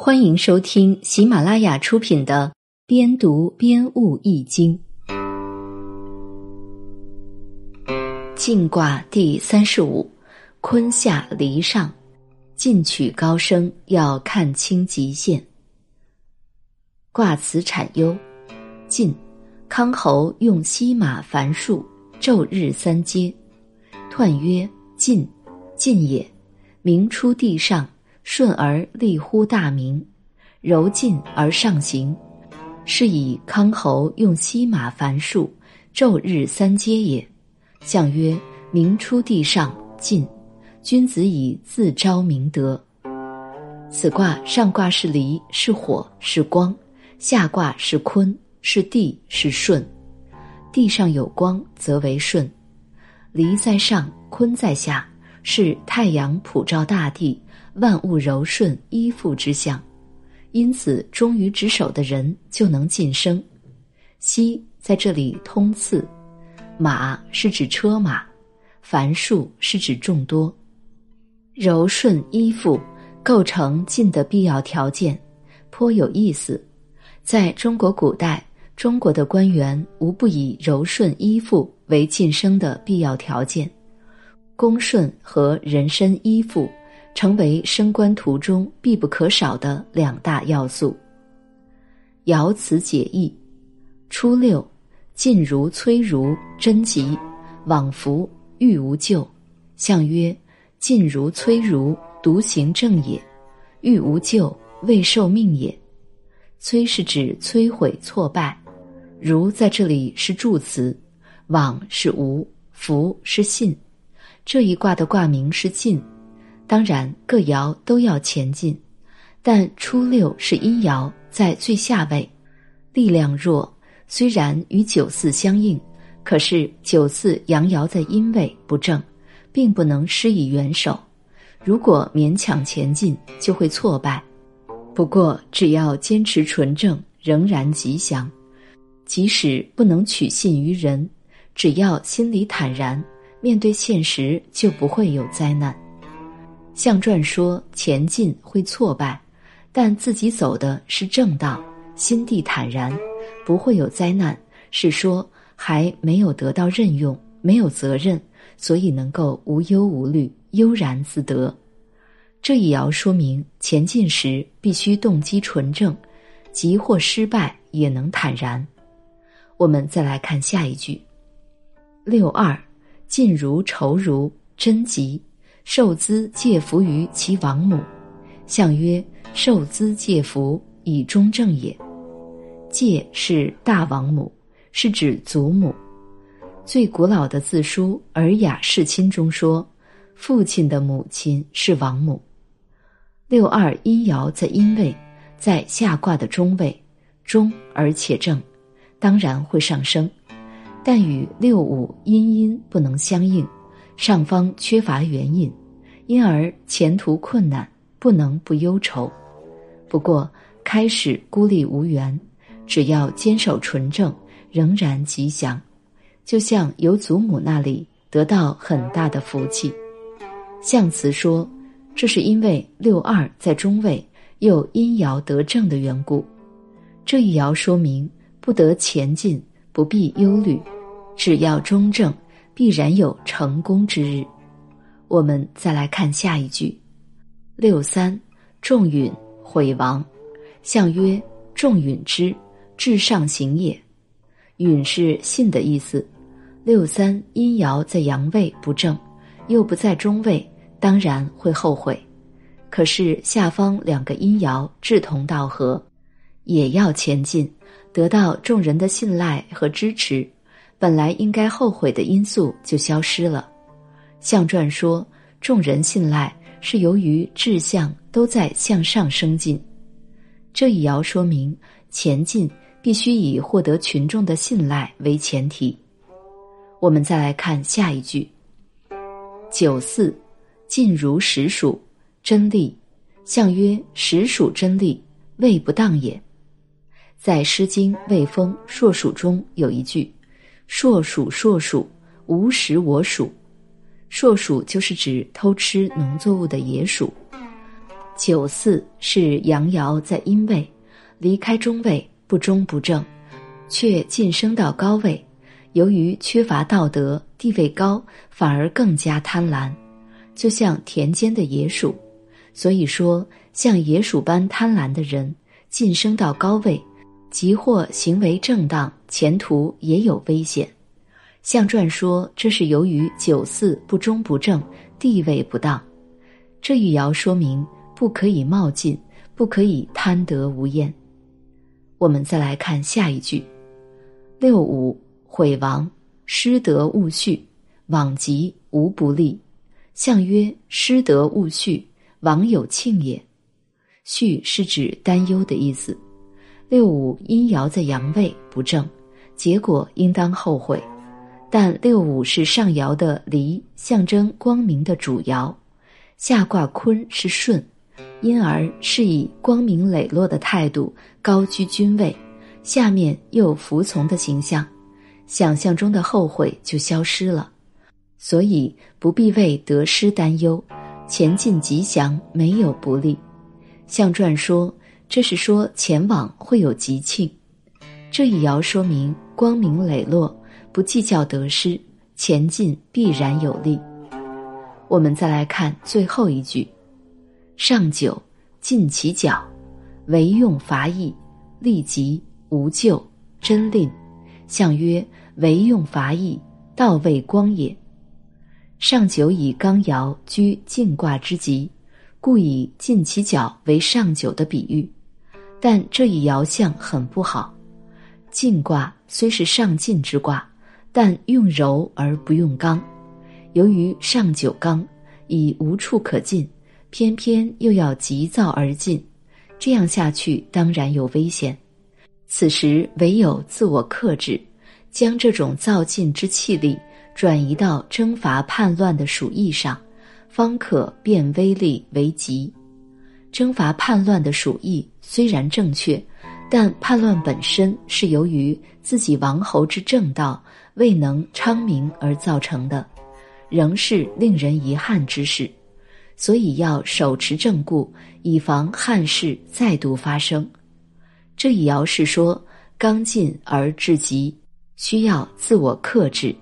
欢迎收听喜马拉雅出品的《边读边悟易经》。晋卦第三十五，坤下离上，进取高升，要看清极限。卦辞产忧，晋，康侯用西马繁树，昼日三阶。彖曰：晋，晋也。明出地上。顺而立乎大明，柔进而上行，是以康侯用西马繁数，昼日三阶也。象曰：明出地上，进。君子以自昭明德。此卦上卦是离，是火，是光；下卦是坤，是地，是顺。地上有光，则为顺。离在上，坤在下，是太阳普照大地。万物柔顺依附之象，因此忠于职守的人就能晋升。西在这里通次，马是指车马，繁数是指众多，柔顺依附构成晋的必要条件，颇有意思。在中国古代，中国的官员无不以柔顺依附为晋升的必要条件，恭顺和人身依附。成为升官途中必不可少的两大要素。爻辞解义：初六，晋如崔如，贞吉，往复欲无咎。象曰：晋如崔如，独行正也；欲无咎，未受命也。摧是指摧毁、挫败，如在这里是助词，往是无，福是信。这一卦的卦名是晋。当然，各爻都要前进，但初六是阴爻，在最下位，力量弱。虽然与九四相应，可是九四阳爻在阴位不正，并不能施以援手。如果勉强前进，就会挫败。不过，只要坚持纯正，仍然吉祥。即使不能取信于人，只要心里坦然，面对现实，就不会有灾难。象传说前进会挫败，但自己走的是正道，心地坦然，不会有灾难。是说还没有得到任用，没有责任，所以能够无忧无虑，悠然自得。这一爻说明前进时必须动机纯正，即或失败也能坦然。我们再来看下一句：六二，进如仇如，贞吉。受资借福于其王母，象曰：受资借福以忠正也。借是大王母，是指祖母。最古老的字书《尔雅释亲》中说，父亲的母亲是王母。六二阴爻在阴位，在下卦的中位，中而且正，当然会上升，但与六五阴阴不能相应。上方缺乏原因，因而前途困难，不能不忧愁。不过开始孤立无援，只要坚守纯正，仍然吉祥。就像由祖母那里得到很大的福气。象辞说，这是因为六二在中位，又阴爻得正的缘故。这一爻说明，不得前进，不必忧虑，只要中正。必然有成功之日。我们再来看下一句：六三，众允毁亡。象曰：众允之，至上行也。允是信的意思。六三阴爻在阳位不正，又不在中位，当然会后悔。可是下方两个阴爻志同道合，也要前进，得到众人的信赖和支持。本来应该后悔的因素就消失了。象传说，众人信赖是由于志向都在向上升进。这一爻说明，前进必须以获得群众的信赖为前提。我们再来看下一句：九四，进如实属，真利。象曰：实属真利，未不当也。在《诗经·卫风·硕鼠》中有一句。硕鼠，硕鼠，无食我黍。硕鼠就是指偷吃农作物的野鼠。九四是阳爻在阴位，离开中位，不中不正，却晋升到高位。由于缺乏道德，地位高，反而更加贪婪，就像田间的野鼠。所以说，像野鼠般贪婪的人，晋升到高位，即或行为正当，前途也有危险。象传说，这是由于九四不忠不正，地位不当。这一爻说明。不可以冒进，不可以贪得无厌。我们再来看下一句：六五毁亡，失德勿序，往极无不利。象曰：失德勿序，往有庆也。序是指担忧的意思。六五阴爻在阳位不正，结果应当后悔。但六五是上爻的离，象征光明的主爻。下卦坤是顺。因而是以光明磊落的态度高居君位，下面又服从的形象，想象中的后悔就消失了，所以不必为得失担忧，前进吉祥，没有不利。象传说这是说前往会有吉庆，这一爻说明光明磊落，不计较得失，前进必然有利。我们再来看最后一句。上九，尽其角，唯用伐役，利吉无咎，真令。象曰：唯用伐役，道未光也。上九以刚爻居进卦之极，故以尽其角为上九的比喻。但这一爻象很不好。进卦虽是上进之卦，但用柔而不用刚。由于上九刚，已无处可进。偏偏又要急躁而进，这样下去当然有危险。此时唯有自我克制，将这种躁进之气力转移到征伐叛乱的鼠疫上，方可变威力为吉。征伐叛乱的鼠疫虽然正确，但叛乱本身是由于自己王侯之正道未能昌明而造成的，仍是令人遗憾之事。所以要手持正固，以防憾事再度发生。这一爻是说刚进而至极，需要自我克制。